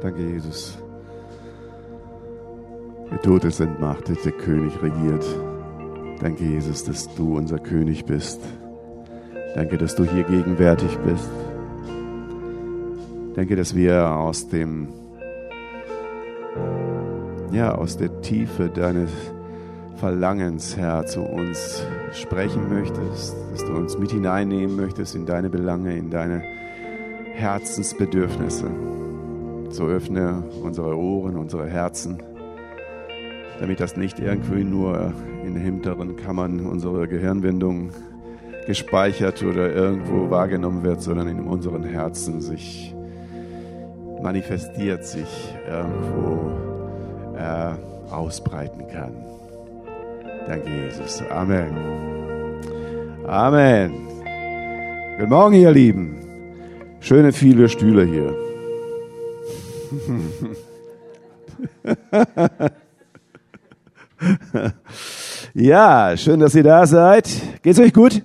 Danke, Jesus. Der Tod ist entmachtet, der König regiert. Danke, Jesus, dass du unser König bist. Danke, dass du hier gegenwärtig bist. Danke, dass wir aus dem, ja, aus der Tiefe deines Verlangens, Herr, zu uns sprechen möchtest, dass du uns mit hineinnehmen möchtest in deine Belange, in deine Herzensbedürfnisse. So öffne unsere Ohren, unsere Herzen, damit das nicht irgendwie nur in hinteren Kammern unserer Gehirnwindung gespeichert oder irgendwo wahrgenommen wird, sondern in unseren Herzen sich manifestiert, sich irgendwo äh, ausbreiten kann. Danke, Jesus. Amen. Amen. Guten Morgen, ihr Lieben. Schöne viele Stühle hier. ja, schön, dass ihr da seid. Geht's euch gut?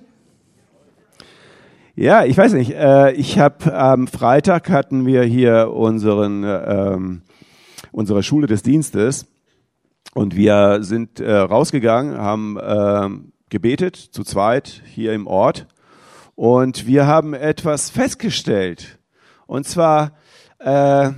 Ja, ich weiß nicht. Äh, ich habe am Freitag hatten wir hier unseren ähm, unsere Schule des Dienstes und wir sind äh, rausgegangen, haben äh, gebetet zu zweit hier im Ort und wir haben etwas festgestellt und zwar äh,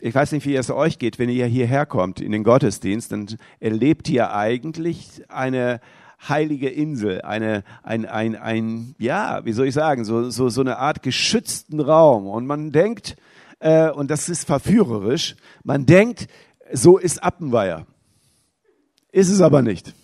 ich weiß nicht, wie es euch geht, wenn ihr hierher kommt in den Gottesdienst, dann erlebt ihr eigentlich eine heilige Insel, eine, ein, ein, ein, ja, wie soll ich sagen, so, so, so eine Art geschützten Raum. Und man denkt, äh, und das ist verführerisch, man denkt, so ist Appenweier. Ist es aber nicht.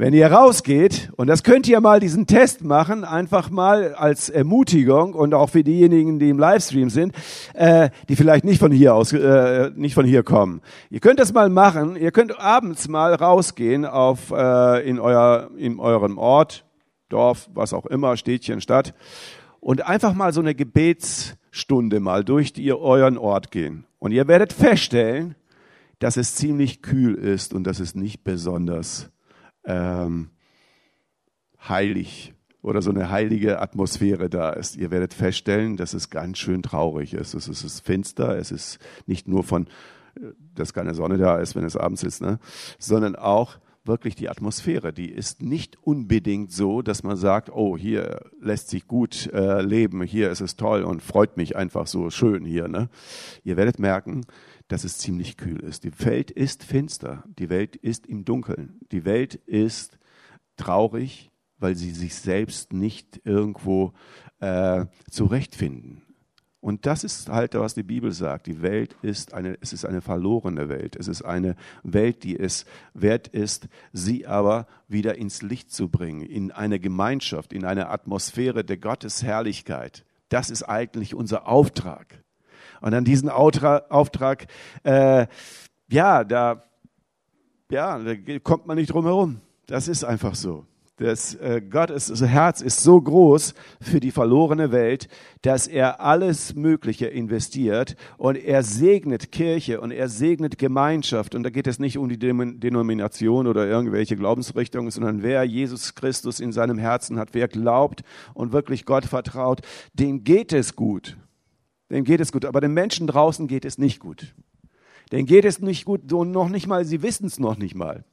Wenn ihr rausgeht, und das könnt ihr mal diesen Test machen, einfach mal als Ermutigung und auch für diejenigen, die im Livestream sind, äh, die vielleicht nicht von hier aus, äh, nicht von hier kommen. Ihr könnt das mal machen. Ihr könnt abends mal rausgehen auf äh, in euer in eurem Ort, Dorf, was auch immer, Städtchen, Stadt, und einfach mal so eine Gebetsstunde mal durch die, euren Ort gehen. Und ihr werdet feststellen, dass es ziemlich kühl ist und dass es nicht besonders ähm, heilig oder so eine heilige Atmosphäre da ist. Ihr werdet feststellen, dass es ganz schön traurig ist. Es ist finster, es ist nicht nur von, äh, dass keine Sonne da ist, wenn es abends ist, ne? sondern auch wirklich die Atmosphäre. Die ist nicht unbedingt so, dass man sagt, oh, hier lässt sich gut äh, leben, hier ist es toll und freut mich einfach so schön hier. Ne? Ihr werdet merken, dass es ziemlich kühl ist. Die Welt ist finster, die Welt ist im Dunkeln, die Welt ist traurig, weil sie sich selbst nicht irgendwo äh, zurechtfinden. Und das ist halt, was die Bibel sagt. Die Welt ist eine, es ist eine verlorene Welt. Es ist eine Welt, die es wert ist, sie aber wieder ins Licht zu bringen, in eine Gemeinschaft, in eine Atmosphäre der Gottesherrlichkeit. Das ist eigentlich unser Auftrag. Und an diesen Auftrag, äh, ja, da, ja, da kommt man nicht drum herum. Das ist einfach so. Das, äh, Gottes Herz ist so groß für die verlorene Welt, dass er alles Mögliche investiert und er segnet Kirche und er segnet Gemeinschaft. Und da geht es nicht um die Denomination oder irgendwelche Glaubensrichtungen, sondern wer Jesus Christus in seinem Herzen hat, wer glaubt und wirklich Gott vertraut, dem geht es gut. Dem geht es gut. Aber den Menschen draußen geht es nicht gut. Denen geht es nicht gut und noch nicht mal, sie wissen es noch nicht mal,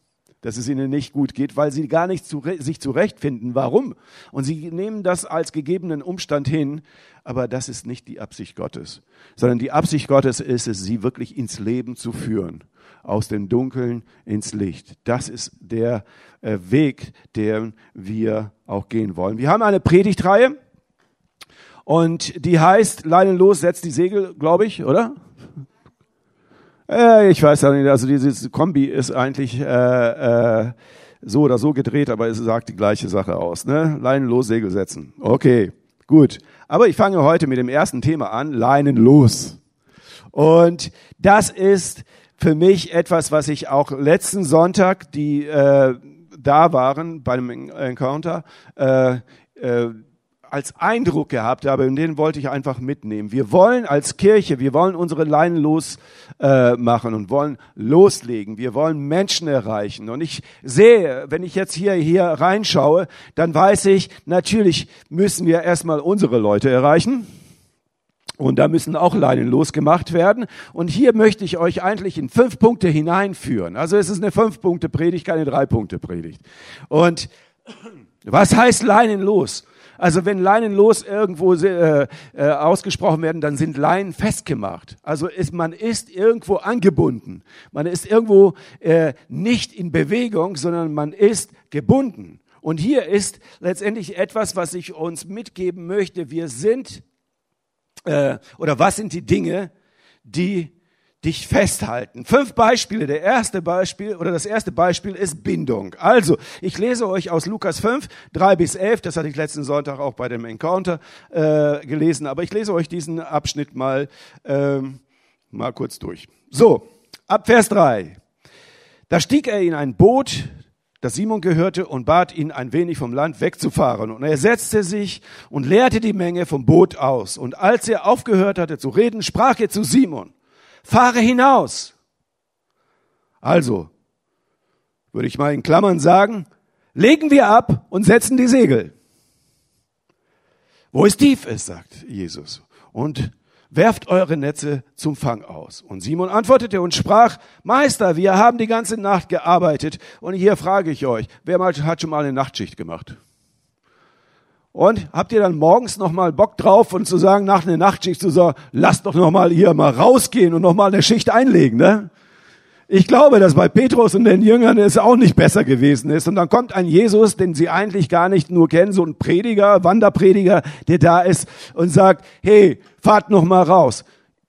dass es ihnen nicht gut geht, weil sie gar nicht zu, sich zurechtfinden. Warum? Und sie nehmen das als gegebenen Umstand hin, aber das ist nicht die Absicht Gottes, sondern die Absicht Gottes ist es, sie wirklich ins Leben zu führen, aus dem Dunkeln ins Licht. Das ist der äh, Weg, den wir auch gehen wollen. Wir haben eine Predigtreihe und die heißt Leinen los, setzt die Segel, glaube ich, oder? Äh, ich weiß ja nicht, also dieses Kombi ist eigentlich äh, äh, so oder so gedreht, aber es sagt die gleiche Sache aus. Ne? Leinen los, Segel setzen. Okay, gut. Aber ich fange heute mit dem ersten Thema an, Leinen los. Und das ist für mich etwas, was ich auch letzten Sonntag, die äh, da waren bei dem Encounter, äh, äh, als Eindruck gehabt habe und den wollte ich einfach mitnehmen. Wir wollen als Kirche, wir wollen unsere Leinen los äh, und wollen loslegen. Wir wollen Menschen erreichen. Und ich sehe, wenn ich jetzt hier, hier reinschaue, dann weiß ich, natürlich müssen wir erstmal unsere Leute erreichen. Und da müssen auch Leinen losgemacht werden. Und hier möchte ich euch eigentlich in fünf Punkte hineinführen. Also es ist eine Fünf-Punkte-Predigt, keine Drei-Punkte-Predigt. Und was heißt Leinen los? Also wenn Leinen los irgendwo äh, äh, ausgesprochen werden, dann sind Leinen festgemacht. Also ist, man ist irgendwo angebunden. Man ist irgendwo äh, nicht in Bewegung, sondern man ist gebunden. Und hier ist letztendlich etwas, was ich uns mitgeben möchte. Wir sind äh, oder was sind die Dinge, die dich festhalten. Fünf Beispiele. Der erste Beispiel oder das erste Beispiel ist Bindung. Also, ich lese euch aus Lukas 5, 3 bis 11, das hatte ich letzten Sonntag auch bei dem Encounter äh, gelesen, aber ich lese euch diesen Abschnitt mal, ähm, mal kurz durch. So, ab Vers 3. Da stieg er in ein Boot, das Simon gehörte, und bat ihn, ein wenig vom Land wegzufahren. Und er setzte sich und leerte die Menge vom Boot aus. Und als er aufgehört hatte zu reden, sprach er zu Simon, fahre hinaus. Also, würde ich mal in Klammern sagen, legen wir ab und setzen die Segel. Wo es tief ist, sagt Jesus. Und werft eure Netze zum Fang aus. Und Simon antwortete und sprach, Meister, wir haben die ganze Nacht gearbeitet. Und hier frage ich euch, wer hat schon mal eine Nachtschicht gemacht? Und habt ihr dann morgens nochmal Bock drauf und zu sagen, nach einer Nachtschicht zu sagen, lasst doch nochmal hier mal rausgehen und nochmal eine Schicht einlegen, ne? Ich glaube, dass bei Petrus und den Jüngern es auch nicht besser gewesen ist. Und dann kommt ein Jesus, den sie eigentlich gar nicht nur kennen, so ein Prediger, Wanderprediger, der da ist und sagt, hey, fahrt noch mal raus.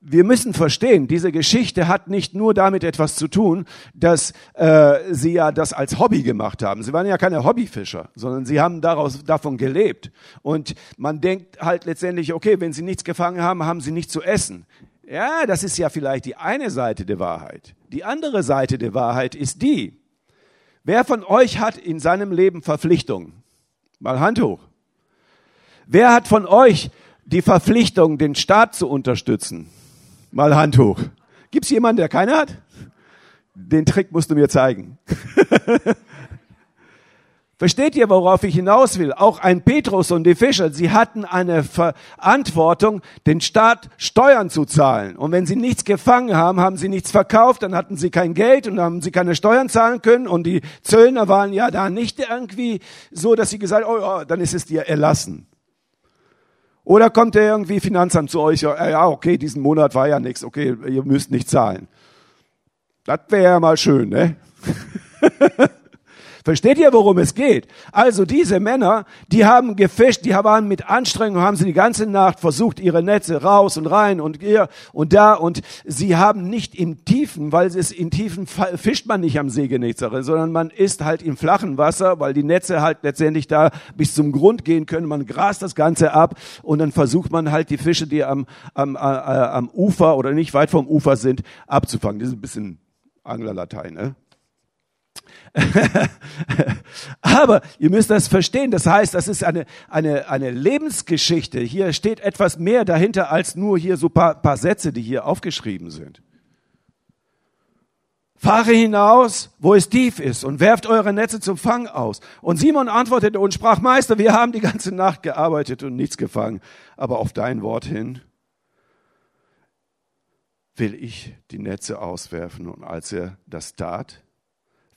Wir müssen verstehen, diese Geschichte hat nicht nur damit etwas zu tun, dass äh, sie ja das als Hobby gemacht haben. Sie waren ja keine Hobbyfischer, sondern sie haben daraus davon gelebt. Und man denkt halt letztendlich, okay, wenn sie nichts gefangen haben, haben sie nichts zu essen. Ja, das ist ja vielleicht die eine Seite der Wahrheit. Die andere Seite der Wahrheit ist die, wer von euch hat in seinem Leben Verpflichtungen? Mal Hand hoch. Wer hat von euch die Verpflichtung, den Staat zu unterstützen? Mal Hand hoch. Gibt es jemanden, der keine hat? Den Trick musst du mir zeigen. Versteht ihr, worauf ich hinaus will? Auch ein Petrus und die Fischer, sie hatten eine Verantwortung, den Staat Steuern zu zahlen. Und wenn sie nichts gefangen haben, haben sie nichts verkauft, dann hatten sie kein Geld und haben sie keine Steuern zahlen können. Und die Zöllner waren ja da nicht irgendwie so, dass sie gesagt oh, oh dann ist es dir erlassen. Oder kommt der irgendwie Finanzamt zu euch, ja, okay, diesen Monat war ja nichts, okay, ihr müsst nicht zahlen. Das wäre ja mal schön, ne? Versteht ihr, worum es geht? Also diese Männer, die haben gefischt, die waren mit Anstrengung, haben sie die ganze Nacht versucht, ihre Netze raus und rein und hier und da und sie haben nicht im Tiefen, weil es in Tiefen fischt man nicht am Genezareth, sondern man ist halt im flachen Wasser, weil die Netze halt letztendlich da bis zum Grund gehen können. Man grast das Ganze ab und dann versucht man halt die Fische, die am, am, äh, am Ufer oder nicht weit vom Ufer sind, abzufangen. Das ist ein bisschen Anglerlatein, ne? Aber ihr müsst das verstehen. Das heißt, das ist eine, eine, eine Lebensgeschichte. Hier steht etwas mehr dahinter als nur hier so paar, paar Sätze, die hier aufgeschrieben sind. Fahre hinaus, wo es tief ist, und werft eure Netze zum Fang aus. Und Simon antwortete und sprach, Meister, wir haben die ganze Nacht gearbeitet und nichts gefangen, aber auf dein Wort hin will ich die Netze auswerfen. Und als er das tat,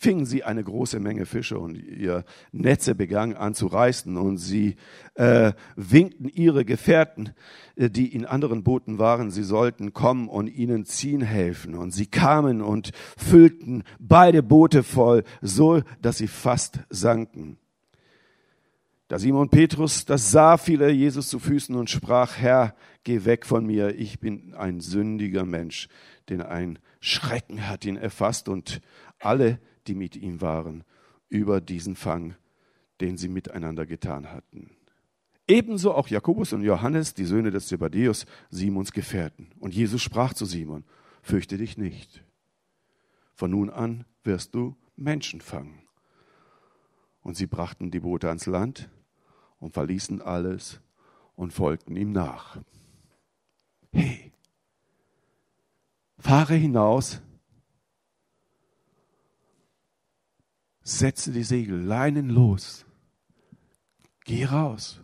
fingen sie eine große Menge Fische und ihr Netze begann an zu reißen und sie äh, winkten ihre Gefährten, äh, die in anderen Booten waren, sie sollten kommen und ihnen ziehen helfen. Und sie kamen und füllten beide Boote voll, so dass sie fast sanken. Da Simon Petrus das sah, fiel er Jesus zu Füßen und sprach, Herr, geh weg von mir, ich bin ein sündiger Mensch, denn ein Schrecken hat ihn erfasst und alle, die mit ihm waren, über diesen Fang, den sie miteinander getan hatten. Ebenso auch Jakobus und Johannes, die Söhne des Zebedäus, Simons Gefährten. Und Jesus sprach zu Simon, fürchte dich nicht. Von nun an wirst du Menschen fangen. Und sie brachten die Boote ans Land und verließen alles und folgten ihm nach. Hey, fahre hinaus setze die Segel, Leinen los. Geh raus.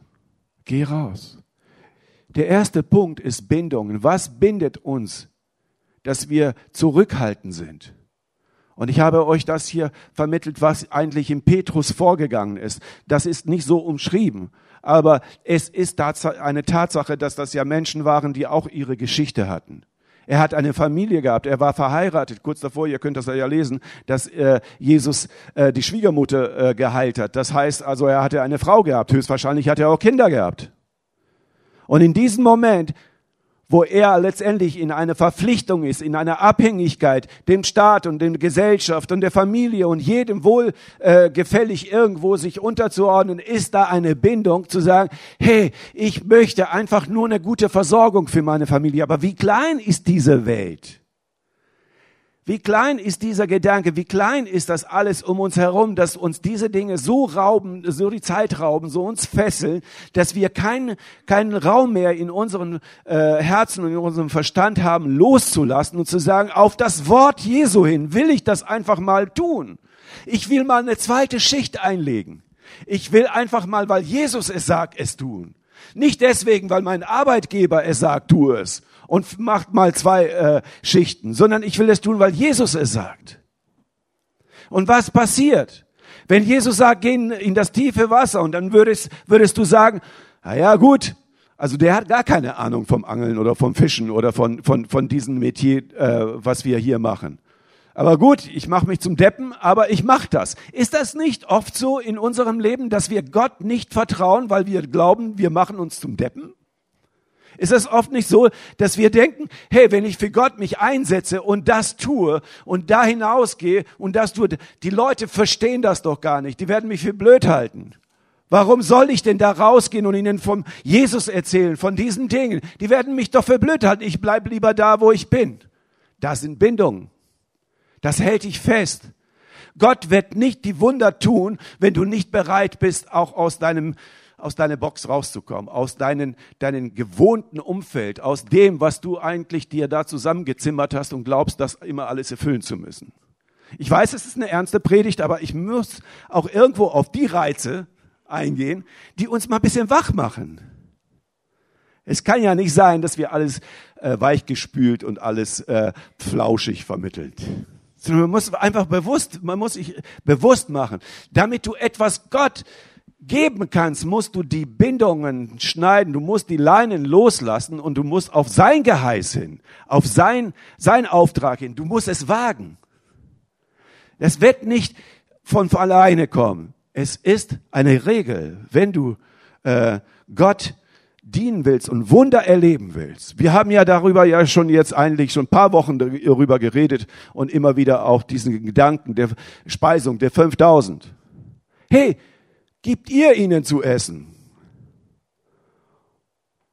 Geh raus. Der erste Punkt ist Bindungen. Was bindet uns, dass wir zurückhaltend sind? Und ich habe euch das hier vermittelt, was eigentlich in Petrus vorgegangen ist. Das ist nicht so umschrieben, aber es ist eine Tatsache, dass das ja Menschen waren, die auch ihre Geschichte hatten. Er hat eine Familie gehabt, er war verheiratet. Kurz davor, ihr könnt das ja lesen, dass äh, Jesus äh, die Schwiegermutter äh, geheilt hat. Das heißt also, er hatte eine Frau gehabt. Höchstwahrscheinlich hat er auch Kinder gehabt. Und in diesem Moment wo er letztendlich in eine Verpflichtung ist, in einer Abhängigkeit dem Staat und der Gesellschaft und der Familie und jedem wohl äh, gefällig irgendwo sich unterzuordnen, ist da eine Bindung zu sagen, hey, ich möchte einfach nur eine gute Versorgung für meine Familie. Aber wie klein ist diese Welt? Wie klein ist dieser Gedanke, wie klein ist das alles um uns herum, dass uns diese Dinge so rauben, so die Zeit rauben, so uns fesseln, dass wir keinen keinen Raum mehr in unseren äh, Herzen und in unserem Verstand haben, loszulassen und zu sagen, auf das Wort Jesu hin will ich das einfach mal tun. Ich will mal eine zweite Schicht einlegen. Ich will einfach mal, weil Jesus es sagt, es tun. Nicht deswegen, weil mein Arbeitgeber es sagt, tu es und macht mal zwei äh, Schichten, sondern ich will es tun, weil Jesus es sagt. Und was passiert? Wenn Jesus sagt, geh in das tiefe Wasser und dann würdest, würdest du sagen, na ja, gut, also der hat gar keine Ahnung vom Angeln oder vom Fischen oder von, von, von diesem Metier, äh, was wir hier machen. Aber gut, ich mache mich zum Deppen, aber ich mache das. Ist das nicht oft so in unserem Leben, dass wir Gott nicht vertrauen, weil wir glauben, wir machen uns zum Deppen? Ist es oft nicht so, dass wir denken, hey, wenn ich für Gott mich einsetze und das tue und da hinausgehe und das tue, die Leute verstehen das doch gar nicht. Die werden mich für blöd halten. Warum soll ich denn da rausgehen und ihnen vom Jesus erzählen, von diesen Dingen? Die werden mich doch für blöd halten. Ich bleib lieber da, wo ich bin. Das sind Bindungen. Das hält dich fest. Gott wird nicht die Wunder tun, wenn du nicht bereit bist, auch aus deinem aus deiner Box rauszukommen, aus deinen, deinen gewohnten Umfeld, aus dem, was du eigentlich dir da zusammengezimmert hast und glaubst, das immer alles erfüllen zu müssen. Ich weiß, es ist eine ernste Predigt, aber ich muss auch irgendwo auf die Reize eingehen, die uns mal ein bisschen wach machen. Es kann ja nicht sein, dass wir alles äh, weichgespült und alles äh, flauschig vermittelt. Man muss einfach bewusst, man muss sich bewusst machen, damit du etwas Gott geben kannst, musst du die Bindungen schneiden, du musst die Leinen loslassen und du musst auf sein Geheiß hin, auf sein, sein Auftrag hin, du musst es wagen. Es wird nicht von alleine kommen. Es ist eine Regel, wenn du äh, Gott dienen willst und Wunder erleben willst. Wir haben ja darüber ja schon jetzt eigentlich schon ein paar Wochen darüber geredet und immer wieder auch diesen Gedanken der Speisung der 5000. Hey, Gibt ihr ihnen zu essen?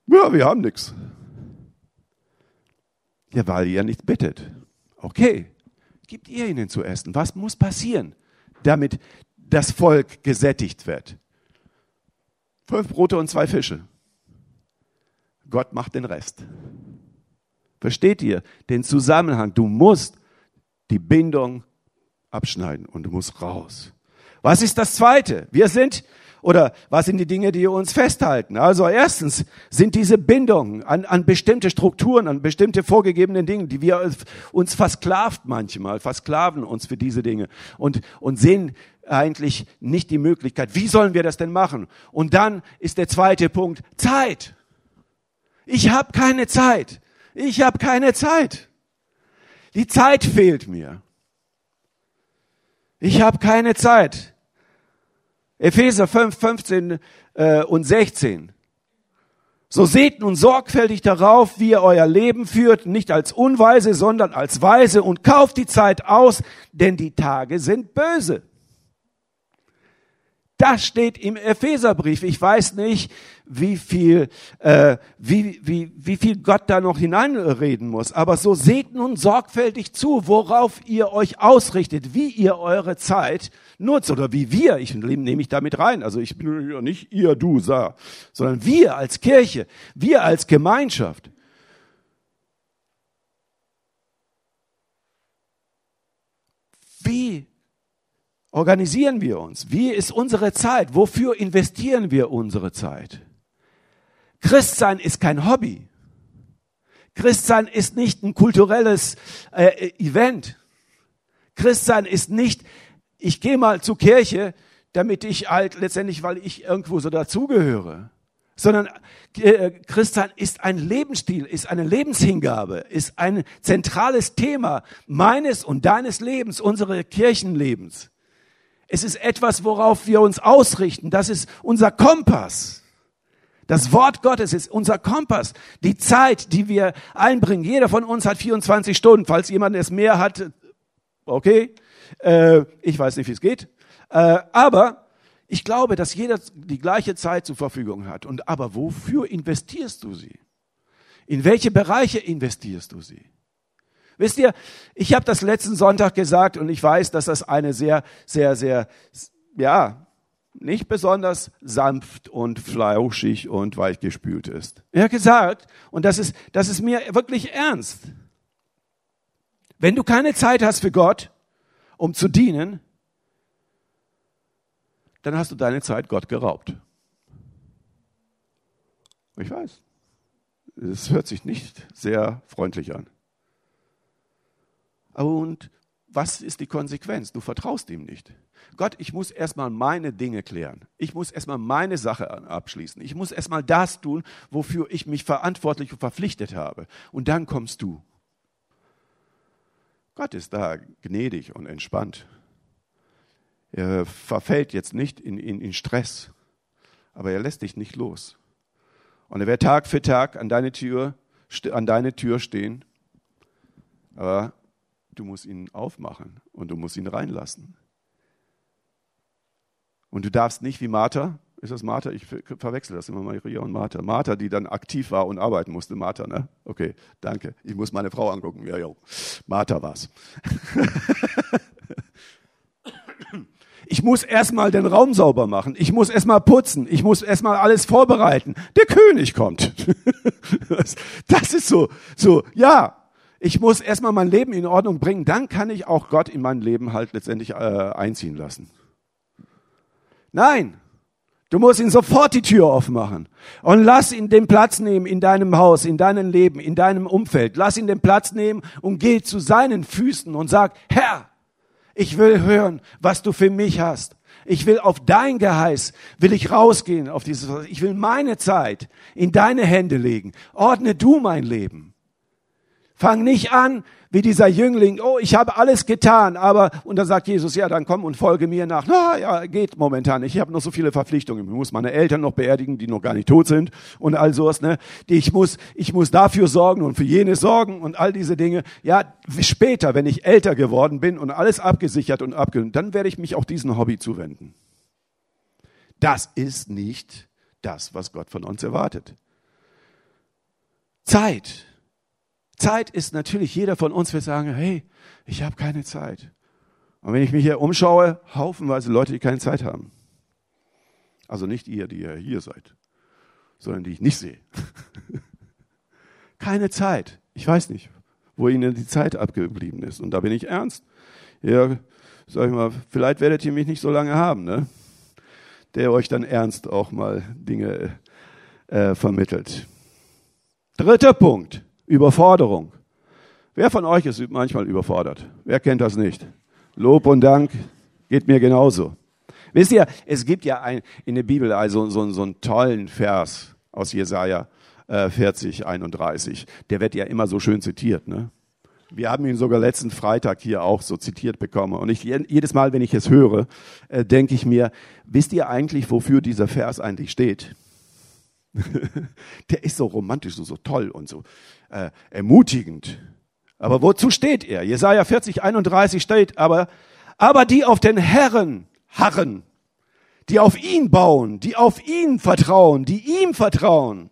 Ja, wir haben nichts. Ja, weil ihr nicht bittet. Okay, gibt ihr ihnen zu essen. Was muss passieren, damit das Volk gesättigt wird? Fünf Brote und zwei Fische. Gott macht den Rest. Versteht ihr den Zusammenhang? Du musst die Bindung abschneiden und du musst raus. Was ist das Zweite? Wir sind, oder was sind die Dinge, die uns festhalten? Also erstens sind diese Bindungen an, an bestimmte Strukturen, an bestimmte vorgegebene Dinge, die wir uns versklavt manchmal, versklaven uns für diese Dinge und, und sehen eigentlich nicht die Möglichkeit. Wie sollen wir das denn machen? Und dann ist der zweite Punkt Zeit. Ich habe keine Zeit. Ich habe keine Zeit. Die Zeit fehlt mir. Ich habe keine Zeit. Epheser 5, 15 äh, und 16. So seht nun sorgfältig darauf, wie ihr euer Leben führt, nicht als Unweise, sondern als Weise und kauft die Zeit aus, denn die Tage sind böse. Das steht im Epheserbrief. Ich weiß nicht, wie viel, äh, wie, wie, wie viel Gott da noch hineinreden muss. Aber so seht nun sorgfältig zu, worauf ihr euch ausrichtet, wie ihr eure Zeit nutzt oder wie wir, ich nehme mich damit rein. Also ich bin ja nicht ihr, du, sah, sondern wir als Kirche, wir als Gemeinschaft. Wie organisieren wir uns? Wie ist unsere Zeit? Wofür investieren wir unsere Zeit? Christsein ist kein Hobby. Christsein ist nicht ein kulturelles äh, Event. Christsein ist nicht, ich gehe mal zur Kirche, damit ich halt letztendlich, weil ich irgendwo so dazugehöre, sondern äh, Christsein ist ein Lebensstil, ist eine Lebenshingabe, ist ein zentrales Thema meines und deines Lebens, unseres Kirchenlebens. Es ist etwas, worauf wir uns ausrichten. Das ist unser Kompass. Das Wort Gottes ist unser Kompass. Die Zeit, die wir einbringen. Jeder von uns hat 24 Stunden. Falls jemand es mehr hat, okay. Äh, ich weiß nicht, wie es geht. Äh, aber ich glaube, dass jeder die gleiche Zeit zur Verfügung hat. Und aber wofür investierst du sie? In welche Bereiche investierst du sie? Wisst ihr, ich habe das letzten Sonntag gesagt und ich weiß, dass das eine sehr, sehr, sehr, ja, nicht besonders sanft und flauschig und weichgespült ist. Er hat gesagt, und das ist, das ist mir wirklich ernst. Wenn du keine Zeit hast für Gott, um zu dienen, dann hast du deine Zeit Gott geraubt. Ich weiß. Es hört sich nicht sehr freundlich an. Und was ist die Konsequenz? Du vertraust ihm nicht. Gott, ich muss erstmal meine Dinge klären. Ich muss erstmal meine Sache abschließen. Ich muss erstmal das tun, wofür ich mich verantwortlich und verpflichtet habe. Und dann kommst du. Gott ist da gnädig und entspannt. Er verfällt jetzt nicht in, in, in Stress, aber er lässt dich nicht los. Und er wird Tag für Tag an deine Tür, an deine Tür stehen. Aber du musst ihn aufmachen und du musst ihn reinlassen. Und du darfst nicht wie Martha, ist das Martha? Ich verwechsel das immer Maria und Martha. Martha, die dann aktiv war und arbeiten musste. Martha, ne? Okay, danke. Ich muss meine Frau angucken. Ja, ja. Martha war's. Ich muss erstmal den Raum sauber machen. Ich muss erstmal putzen. Ich muss erstmal alles vorbereiten. Der König kommt. Das ist so, so, ja, ich muss erstmal mein Leben in Ordnung bringen, dann kann ich auch Gott in mein Leben halt letztendlich äh, einziehen lassen. Nein, du musst ihn sofort die Tür aufmachen und lass ihn den Platz nehmen in deinem Haus, in deinem Leben, in deinem Umfeld. Lass ihn den Platz nehmen und geh zu seinen Füßen und sag, Herr, ich will hören, was du für mich hast. Ich will auf dein Geheiß, will ich rausgehen auf dieses, ich will meine Zeit in deine Hände legen. Ordne du mein Leben. Fang nicht an wie dieser Jüngling, oh, ich habe alles getan, aber, und dann sagt Jesus, ja, dann komm und folge mir nach. Na ja, geht momentan nicht. Ich habe noch so viele Verpflichtungen. Ich muss meine Eltern noch beerdigen, die noch gar nicht tot sind und all sowas, ne? Ich muss, ich muss dafür sorgen und für jenes sorgen und all diese Dinge. Ja, später, wenn ich älter geworden bin und alles abgesichert und abgelehnt, dann werde ich mich auch diesem Hobby zuwenden. Das ist nicht das, was Gott von uns erwartet. Zeit Zeit ist natürlich, jeder von uns wird sagen, hey, ich habe keine Zeit. Und wenn ich mich hier umschaue, haufenweise Leute, die keine Zeit haben. Also nicht ihr, die ja hier seid, sondern die ich nicht sehe. keine Zeit. Ich weiß nicht, wo ihnen die Zeit abgeblieben ist. Und da bin ich ernst. Ja, sag ich mal, vielleicht werdet ihr mich nicht so lange haben, ne? Der euch dann ernst auch mal Dinge äh, vermittelt. Dritter Punkt. Überforderung. Wer von euch ist manchmal überfordert? Wer kennt das nicht? Lob und Dank geht mir genauso. Wisst ihr, es gibt ja ein, in der Bibel also so, so einen tollen Vers aus Jesaja äh, 40, 31. Der wird ja immer so schön zitiert. Ne? Wir haben ihn sogar letzten Freitag hier auch so zitiert bekommen. Und ich, jedes Mal, wenn ich es höre, äh, denke ich mir, wisst ihr eigentlich, wofür dieser Vers eigentlich steht? der ist so romantisch, so, so toll und so äh, ermutigend. Aber wozu steht er? Jesaja 40, 31 steht aber, aber die auf den Herren harren, die auf ihn bauen, die auf ihn vertrauen, die ihm vertrauen,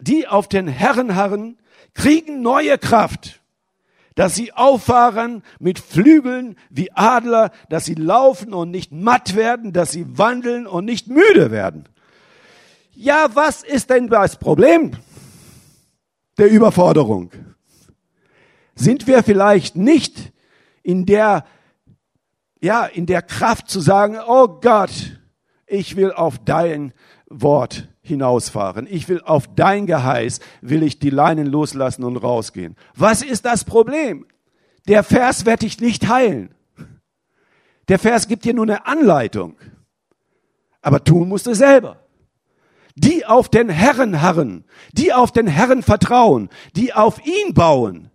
die auf den Herren harren, kriegen neue Kraft, dass sie auffahren mit Flügeln wie Adler, dass sie laufen und nicht matt werden, dass sie wandeln und nicht müde werden. Ja, was ist denn das Problem der Überforderung? Sind wir vielleicht nicht in der, ja, in der Kraft zu sagen, oh Gott, ich will auf dein Wort hinausfahren. Ich will auf dein Geheiß, will ich die Leinen loslassen und rausgehen. Was ist das Problem? Der Vers wird dich nicht heilen. Der Vers gibt dir nur eine Anleitung. Aber tun musst du selber. Die auf den Herren harren, die auf den Herren vertrauen, die auf ihn bauen,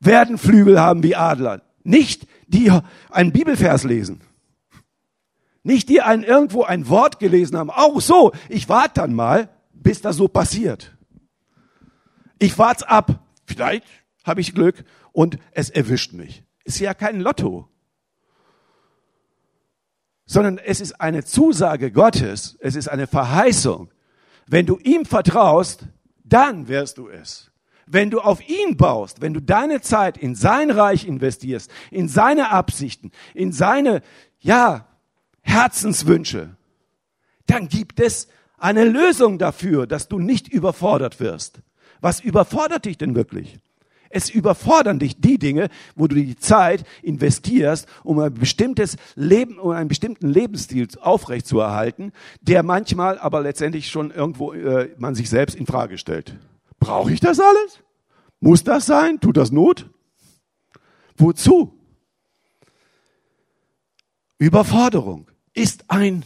werden Flügel haben wie Adler. Nicht die einen Bibelvers lesen. Nicht die ein, irgendwo ein Wort gelesen haben. Auch so, ich warte dann mal, bis das so passiert. Ich wart's ab. Vielleicht habe ich Glück und es erwischt mich. Ist ja kein Lotto. Sondern es ist eine Zusage Gottes, es ist eine Verheißung. Wenn du ihm vertraust, dann wirst du es. Wenn du auf ihn baust, wenn du deine Zeit in sein Reich investierst, in seine Absichten, in seine, ja, Herzenswünsche, dann gibt es eine Lösung dafür, dass du nicht überfordert wirst. Was überfordert dich denn wirklich? Es überfordern dich die Dinge, wo du die Zeit investierst, um ein bestimmtes Leben, um einen bestimmten Lebensstil aufrechtzuerhalten, der manchmal aber letztendlich schon irgendwo äh, man sich selbst in Frage stellt. Brauche ich das alles? Muss das sein? Tut das Not? Wozu? Überforderung ist ein,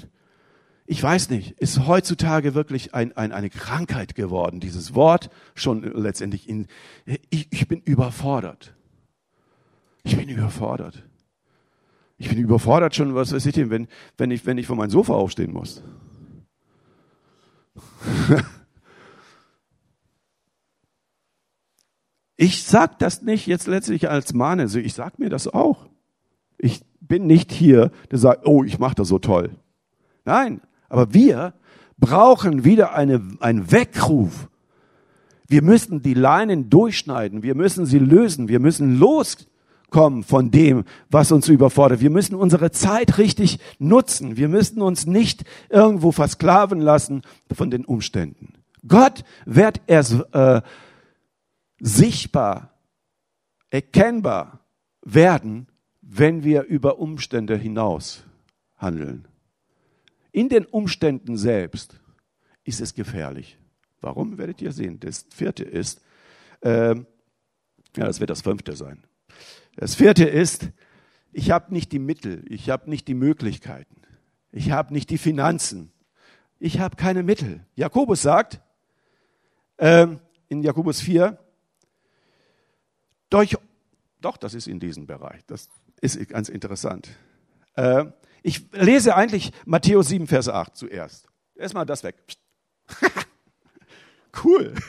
ich weiß nicht, ist heutzutage wirklich ein, ein, eine Krankheit geworden. Dieses Wort schon letztendlich in, ich, ich bin überfordert. Ich bin überfordert. Ich bin überfordert schon, was weiß ich denn, wenn, wenn ich, wenn ich von meinem Sofa aufstehen muss. Ich sag das nicht jetzt letztlich als Mahne, also ich sag mir das auch. Ich bin nicht hier, der sagt, oh, ich mache das so toll. Nein, aber wir brauchen wieder eine, einen Weckruf. Wir müssen die Leinen durchschneiden, wir müssen sie lösen, wir müssen loskommen von dem, was uns überfordert. Wir müssen unsere Zeit richtig nutzen. Wir müssen uns nicht irgendwo versklaven lassen von den Umständen. Gott wird erst äh, sichtbar, erkennbar werden, wenn wir über Umstände hinaus handeln. In den Umständen selbst ist es gefährlich. Warum werdet ihr sehen? Das vierte ist, äh, ja, das wird das fünfte sein. Das vierte ist, ich habe nicht die Mittel, ich habe nicht die Möglichkeiten, ich habe nicht die Finanzen, ich habe keine Mittel. Jakobus sagt äh, in Jakobus 4, durch, doch, das ist in diesem Bereich, das ist ganz interessant. Äh, ich lese eigentlich Matthäus 7, Vers 8 zuerst. Erstmal das weg. cool.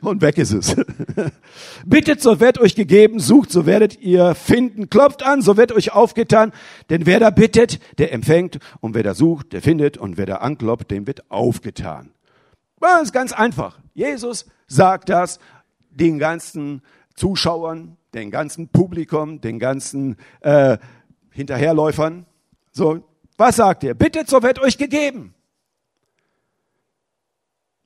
Und weg ist es. Bittet, so wird euch gegeben, sucht, so werdet ihr finden, klopft an, so wird euch aufgetan. Denn wer da bittet, der empfängt, und wer da sucht, der findet, und wer da anklopft, dem wird aufgetan. Das ist ganz einfach. Jesus sagt das den ganzen Zuschauern, den ganzen Publikum, den ganzen äh, Hinterherläufern. So, was sagt er? Bittet, so wird euch gegeben.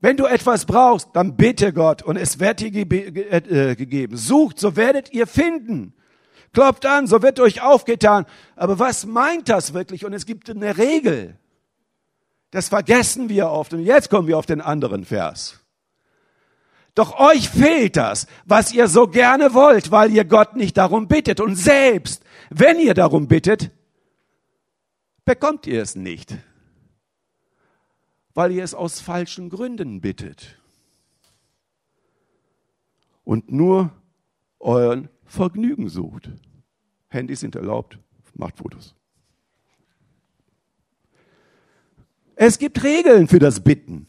Wenn du etwas brauchst, dann bitte Gott und es wird dir ge äh, gegeben. Sucht, so werdet ihr finden. Klopft an, so wird euch aufgetan. Aber was meint das wirklich? Und es gibt eine Regel. Das vergessen wir oft. Und jetzt kommen wir auf den anderen Vers. Doch euch fehlt das, was ihr so gerne wollt, weil ihr Gott nicht darum bittet. Und selbst, wenn ihr darum bittet, bekommt ihr es nicht, weil ihr es aus falschen Gründen bittet. Und nur euren Vergnügen sucht. Handys sind erlaubt, macht Fotos. Es gibt Regeln für das Bitten.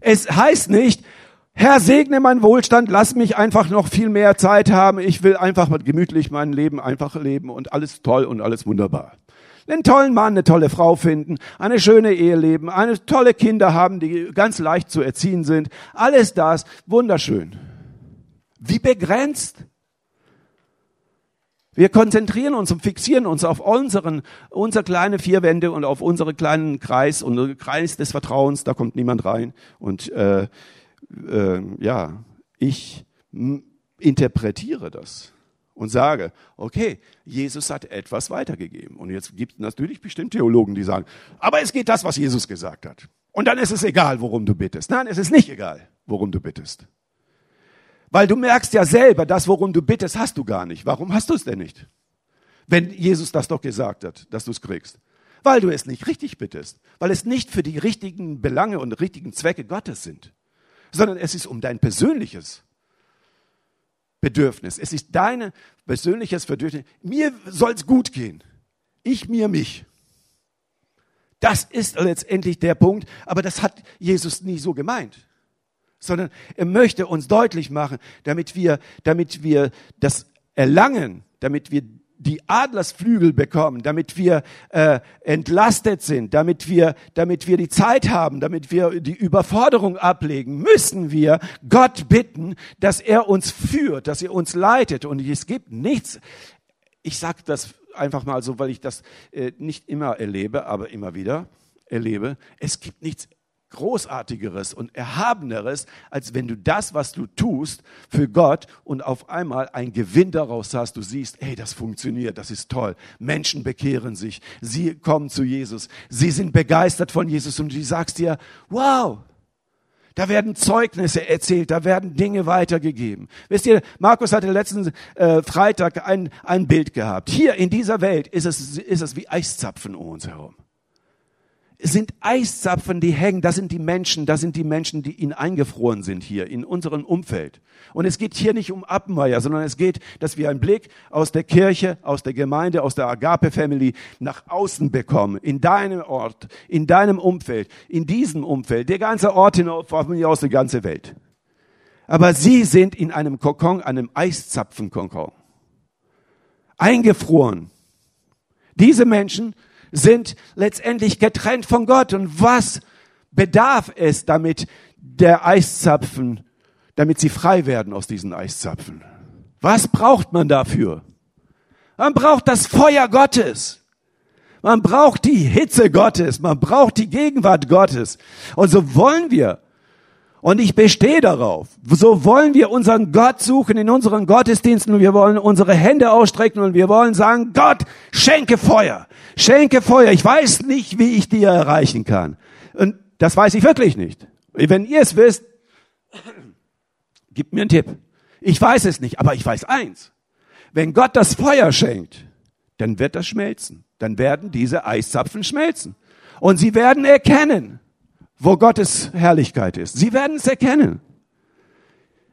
Es heißt nicht, Herr, segne meinen Wohlstand, lass mich einfach noch viel mehr Zeit haben. Ich will einfach gemütlich mein Leben einfach leben und alles toll und alles wunderbar. Einen tollen Mann, eine tolle Frau finden, eine schöne Ehe leben, eine tolle Kinder haben, die ganz leicht zu erziehen sind. Alles das, wunderschön. Wie begrenzt. Wir konzentrieren uns und fixieren uns auf unseren, unser kleine vier Wände und auf unseren kleinen Kreis, unseren Kreis des Vertrauens, da kommt niemand rein. Und äh, äh, ja, ich interpretiere das und sage, okay, Jesus hat etwas weitergegeben. Und jetzt gibt es natürlich bestimmt Theologen, die sagen, aber es geht das, was Jesus gesagt hat. Und dann ist es egal, worum du bittest. Nein, es ist nicht egal, worum du bittest. Weil du merkst ja selber, das, worum du bittest, hast du gar nicht. Warum hast du es denn nicht? Wenn Jesus das doch gesagt hat, dass du es kriegst. Weil du es nicht richtig bittest. Weil es nicht für die richtigen Belange und richtigen Zwecke Gottes sind. Sondern es ist um dein persönliches Bedürfnis. Es ist dein persönliches Bedürfnis. Mir soll es gut gehen. Ich, mir, mich. Das ist letztendlich der Punkt, aber das hat Jesus nie so gemeint. Sondern er möchte uns deutlich machen, damit wir, damit wir das erlangen, damit wir die Adlersflügel bekommen, damit wir äh, entlastet sind, damit wir, damit wir die Zeit haben, damit wir die Überforderung ablegen, müssen wir Gott bitten, dass er uns führt, dass er uns leitet. Und es gibt nichts. Ich sage das einfach mal so, weil ich das äh, nicht immer erlebe, aber immer wieder erlebe. Es gibt nichts Großartigeres und Erhabeneres, als wenn du das, was du tust, für Gott und auf einmal ein Gewinn daraus hast. Du siehst, hey, das funktioniert, das ist toll. Menschen bekehren sich, sie kommen zu Jesus, sie sind begeistert von Jesus und du sagst dir, wow, da werden Zeugnisse erzählt, da werden Dinge weitergegeben. Wisst ihr, Markus hatte letzten äh, Freitag ein, ein Bild gehabt. Hier in dieser Welt ist es, ist es wie Eiszapfen um uns herum sind Eiszapfen, die hängen. Das sind die Menschen, das sind die Menschen, die ihnen eingefroren sind hier in unserem Umfeld. Und es geht hier nicht um Appenmeier, sondern es geht, dass wir einen Blick aus der Kirche, aus der Gemeinde, aus der Agape Family nach außen bekommen. In deinem Ort, in deinem Umfeld, in diesem Umfeld. Der ganze Ort hinauf, aus der ganzen Welt. Aber sie sind in einem Kokon, einem Eiszapfenkokon. Eingefroren. Diese Menschen sind letztendlich getrennt von Gott. Und was bedarf es, damit der Eiszapfen, damit sie frei werden aus diesen Eiszapfen? Was braucht man dafür? Man braucht das Feuer Gottes. Man braucht die Hitze Gottes. Man braucht die Gegenwart Gottes. Und so wollen wir und ich bestehe darauf. So wollen wir unseren Gott suchen in unseren Gottesdiensten und wir wollen unsere Hände ausstrecken und wir wollen sagen, Gott, schenke Feuer, schenke Feuer. Ich weiß nicht, wie ich dir erreichen kann. Und das weiß ich wirklich nicht. Wenn ihr es wisst, gebt mir einen Tipp. Ich weiß es nicht, aber ich weiß eins. Wenn Gott das Feuer schenkt, dann wird das schmelzen. Dann werden diese Eiszapfen schmelzen. Und sie werden erkennen, wo Gottes Herrlichkeit ist. Sie werden es erkennen.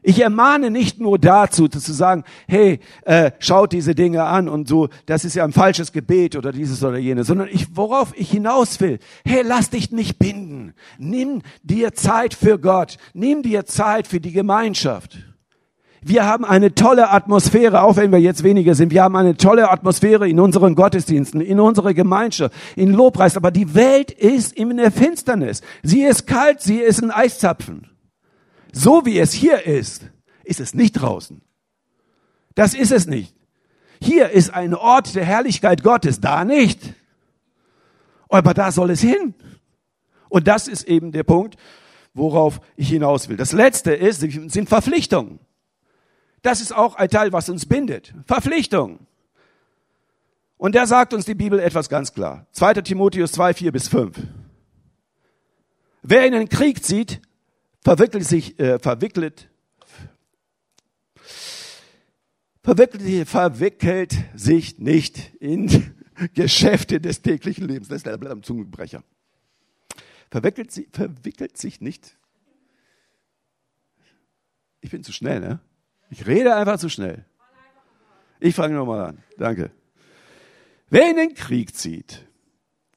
Ich ermahne nicht nur dazu, zu sagen, hey, äh, schaut diese Dinge an und so, das ist ja ein falsches Gebet oder dieses oder jenes, sondern ich, worauf ich hinaus will, hey, lass dich nicht binden. Nimm dir Zeit für Gott. Nimm dir Zeit für die Gemeinschaft. Wir haben eine tolle Atmosphäre, auch wenn wir jetzt weniger sind. Wir haben eine tolle Atmosphäre in unseren Gottesdiensten, in unserer Gemeinschaft, in Lobpreis. Aber die Welt ist in der Finsternis. Sie ist kalt, sie ist ein Eiszapfen. So wie es hier ist, ist es nicht draußen. Das ist es nicht. Hier ist ein Ort der Herrlichkeit Gottes, da nicht. Aber da soll es hin. Und das ist eben der Punkt, worauf ich hinaus will. Das letzte ist, sind Verpflichtungen. Das ist auch ein Teil, was uns bindet. Verpflichtung. Und da sagt uns die Bibel etwas ganz klar. 2. Timotheus 2, 4 bis 5. Wer in den Krieg zieht, verwickelt sich, äh, verwickelt, verwickelt, verwickelt sich nicht in Geschäfte des täglichen Lebens. Das ist der Zungenbrecher. Verwickelt, verwickelt sich nicht. Ich bin zu schnell, ne? Ich rede einfach zu schnell. Ich fange nochmal an. Danke. Wer in den Krieg zieht,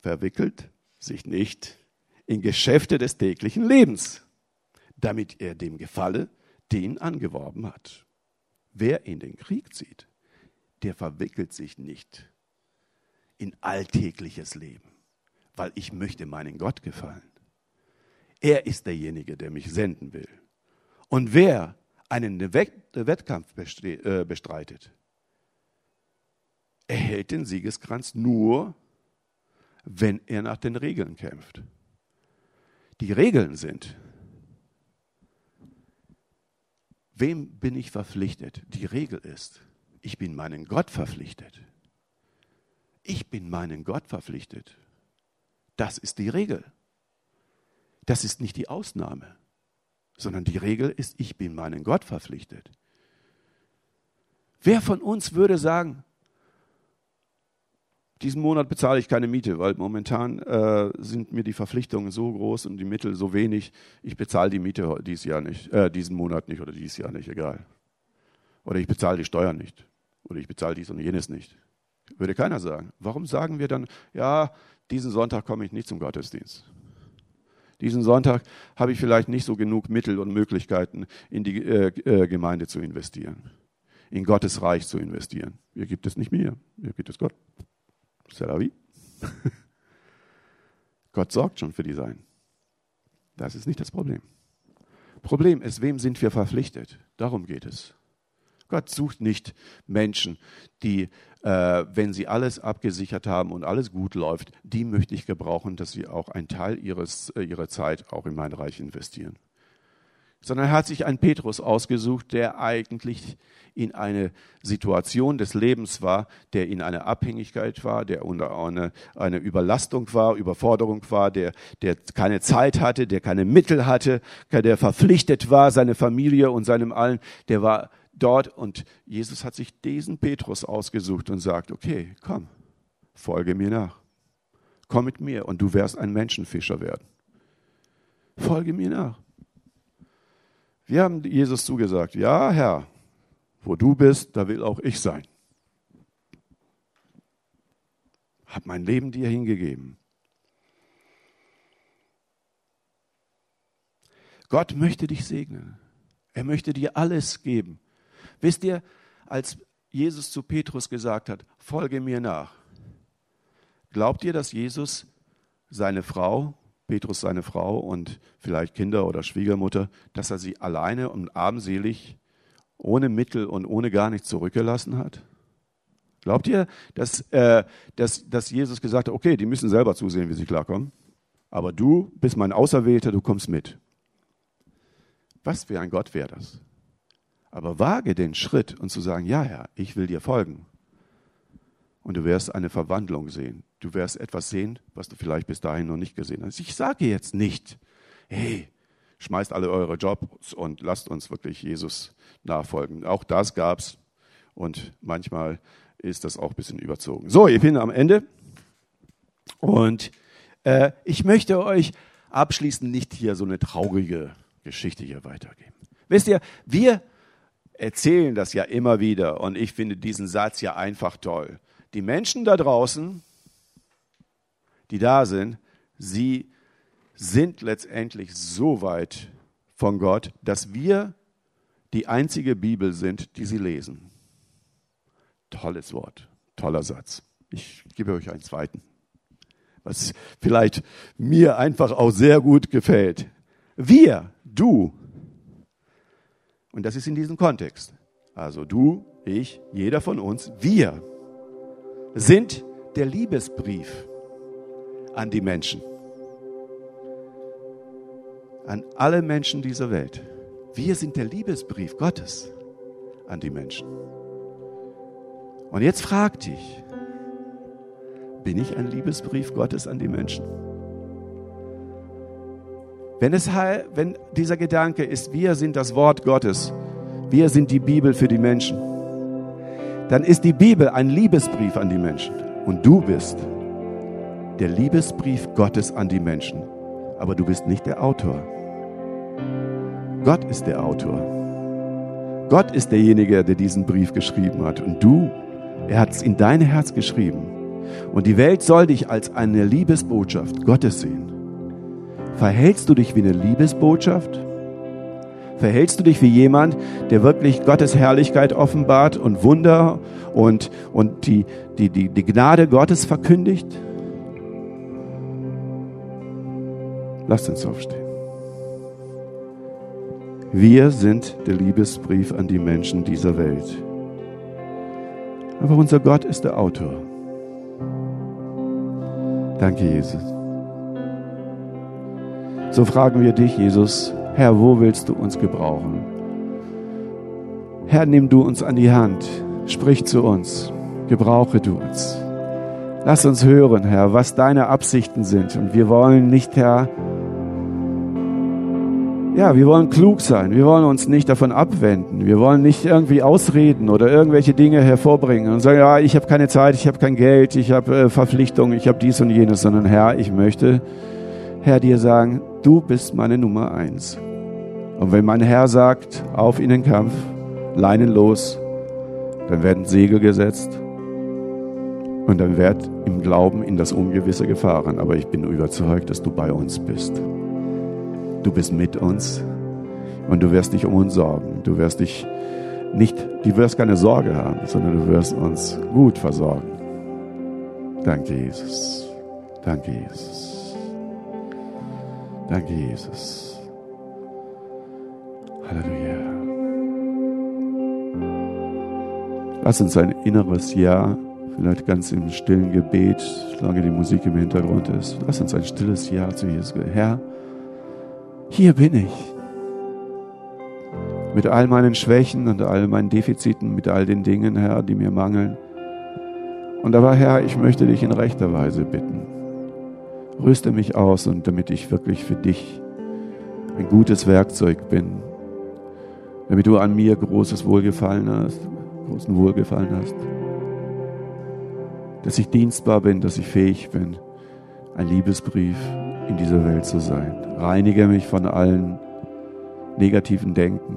verwickelt sich nicht in Geschäfte des täglichen Lebens, damit er dem gefalle, den angeworben hat. Wer in den Krieg zieht, der verwickelt sich nicht in alltägliches Leben, weil ich möchte meinen Gott gefallen. Er ist derjenige, der mich senden will. Und wer einen Wettkampf äh, bestreitet, erhält den Siegeskranz nur, wenn er nach den Regeln kämpft. Die Regeln sind, wem bin ich verpflichtet? Die Regel ist, ich bin meinen Gott verpflichtet. Ich bin meinen Gott verpflichtet. Das ist die Regel. Das ist nicht die Ausnahme, sondern die Regel ist, ich bin meinen Gott verpflichtet. Wer von uns würde sagen, diesen Monat bezahle ich keine Miete, weil momentan äh, sind mir die Verpflichtungen so groß und die Mittel so wenig, ich bezahle die Miete dieses Jahr nicht, äh, diesen Monat nicht oder dieses Jahr nicht, egal. Oder ich bezahle die Steuern nicht. Oder ich bezahle dies und jenes nicht. Würde keiner sagen. Warum sagen wir dann, ja, diesen Sonntag komme ich nicht zum Gottesdienst? Diesen Sonntag habe ich vielleicht nicht so genug Mittel und Möglichkeiten, in die äh, äh, Gemeinde zu investieren, in Gottes Reich zu investieren. Hier gibt es nicht mir, hier gibt es Gott. C'est la vie. Gott sorgt schon für die Sein. Das ist nicht das Problem. Problem ist, wem sind wir verpflichtet? Darum geht es. Gott sucht nicht Menschen, die, äh, wenn sie alles abgesichert haben und alles gut läuft, die möchte ich gebrauchen, dass sie auch einen Teil ihres, äh, ihrer Zeit auch in mein Reich investieren. Sondern er hat sich einen Petrus ausgesucht, der eigentlich in eine Situation des Lebens war, der in einer Abhängigkeit war, der unter eine, eine Überlastung war, Überforderung war, der, der keine Zeit hatte, der keine Mittel hatte, der verpflichtet war, seine Familie und seinem allen, der war dort und Jesus hat sich diesen Petrus ausgesucht und sagt, okay, komm, folge mir nach. Komm mit mir und du wirst ein Menschenfischer werden. Folge mir nach. Wir haben Jesus zugesagt, ja Herr, wo du bist, da will auch ich sein. Hab mein Leben dir hingegeben. Gott möchte dich segnen. Er möchte dir alles geben. Wisst ihr, als Jesus zu Petrus gesagt hat, folge mir nach, glaubt ihr, dass Jesus seine Frau, Petrus seine Frau und vielleicht Kinder oder Schwiegermutter, dass er sie alleine und armselig, ohne Mittel und ohne gar nichts zurückgelassen hat? Glaubt ihr, dass, äh, dass, dass Jesus gesagt hat, okay, die müssen selber zusehen, wie sie klarkommen, aber du bist mein Auserwählter, du kommst mit. Was für ein Gott wäre das? Aber wage den Schritt und zu sagen, ja Herr, ich will dir folgen. Und du wirst eine Verwandlung sehen. Du wirst etwas sehen, was du vielleicht bis dahin noch nicht gesehen hast. Ich sage jetzt nicht, hey, schmeißt alle eure Jobs und lasst uns wirklich Jesus nachfolgen. Auch das gab's und manchmal ist das auch ein bisschen überzogen. So, ich bin am Ende und äh, ich möchte euch abschließend nicht hier so eine traurige Geschichte hier weitergeben. Wisst ihr, wir erzählen das ja immer wieder und ich finde diesen Satz ja einfach toll. Die Menschen da draußen, die da sind, sie sind letztendlich so weit von Gott, dass wir die einzige Bibel sind, die sie lesen. Tolles Wort, toller Satz. Ich gebe euch einen zweiten, was vielleicht mir einfach auch sehr gut gefällt. Wir, du, und das ist in diesem Kontext. Also du, ich, jeder von uns, wir sind der Liebesbrief an die Menschen. An alle Menschen dieser Welt. Wir sind der Liebesbrief Gottes an die Menschen. Und jetzt frag dich, bin ich ein Liebesbrief Gottes an die Menschen? Wenn, es, wenn dieser Gedanke ist, wir sind das Wort Gottes, wir sind die Bibel für die Menschen, dann ist die Bibel ein Liebesbrief an die Menschen. Und du bist der Liebesbrief Gottes an die Menschen. Aber du bist nicht der Autor. Gott ist der Autor. Gott ist derjenige, der diesen Brief geschrieben hat. Und du, er hat es in dein Herz geschrieben. Und die Welt soll dich als eine Liebesbotschaft Gottes sehen. Verhältst du dich wie eine Liebesbotschaft? Verhältst du dich wie jemand, der wirklich Gottes Herrlichkeit offenbart und Wunder und, und die, die, die, die Gnade Gottes verkündigt? Lasst uns aufstehen. Wir sind der Liebesbrief an die Menschen dieser Welt. Aber unser Gott ist der Autor. Danke, Jesus. So fragen wir dich, Jesus, Herr, wo willst du uns gebrauchen? Herr, nimm du uns an die Hand. Sprich zu uns. Gebrauche du uns. Lass uns hören, Herr, was deine Absichten sind. Und wir wollen nicht, Herr, ja, wir wollen klug sein. Wir wollen uns nicht davon abwenden. Wir wollen nicht irgendwie ausreden oder irgendwelche Dinge hervorbringen und sagen, ja, ich habe keine Zeit, ich habe kein Geld, ich habe äh, Verpflichtungen, ich habe dies und jenes, sondern Herr, ich möchte, Herr, dir sagen, du bist meine Nummer eins. Und wenn mein Herr sagt, auf in den Kampf, Leinen los, dann werden Segel gesetzt und dann wird im Glauben in das Ungewisse gefahren. Aber ich bin überzeugt, dass du bei uns bist. Du bist mit uns und du wirst dich um uns sorgen. Du wirst dich nicht, du wirst keine Sorge haben, sondern du wirst uns gut versorgen. Danke, Jesus. Danke, Jesus. Danke, Jesus. Halleluja. Lass uns ein inneres Ja, vielleicht ganz im stillen Gebet, solange die Musik im Hintergrund ist. Lass uns ein stilles Ja zu Jesus. Herr, hier bin ich. Mit all meinen Schwächen und all meinen Defiziten, mit all den Dingen, Herr, die mir mangeln. Und aber, Herr, ich möchte dich in rechter Weise bitten. Rüste mich aus und damit ich wirklich für dich ein gutes Werkzeug bin, damit du an mir großes Wohlgefallen hast, großen Wohlgefallen hast, dass ich dienstbar bin, dass ich fähig bin, ein Liebesbrief in dieser Welt zu sein. Reinige mich von allen negativen Denken.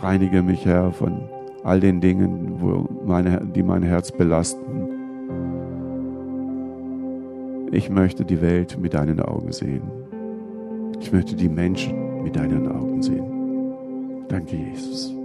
Reinige mich, Herr, von all den Dingen, wo meine, die mein Herz belasten. Ich möchte die Welt mit deinen Augen sehen. Ich möchte die Menschen mit deinen Augen sehen. Danke, Jesus.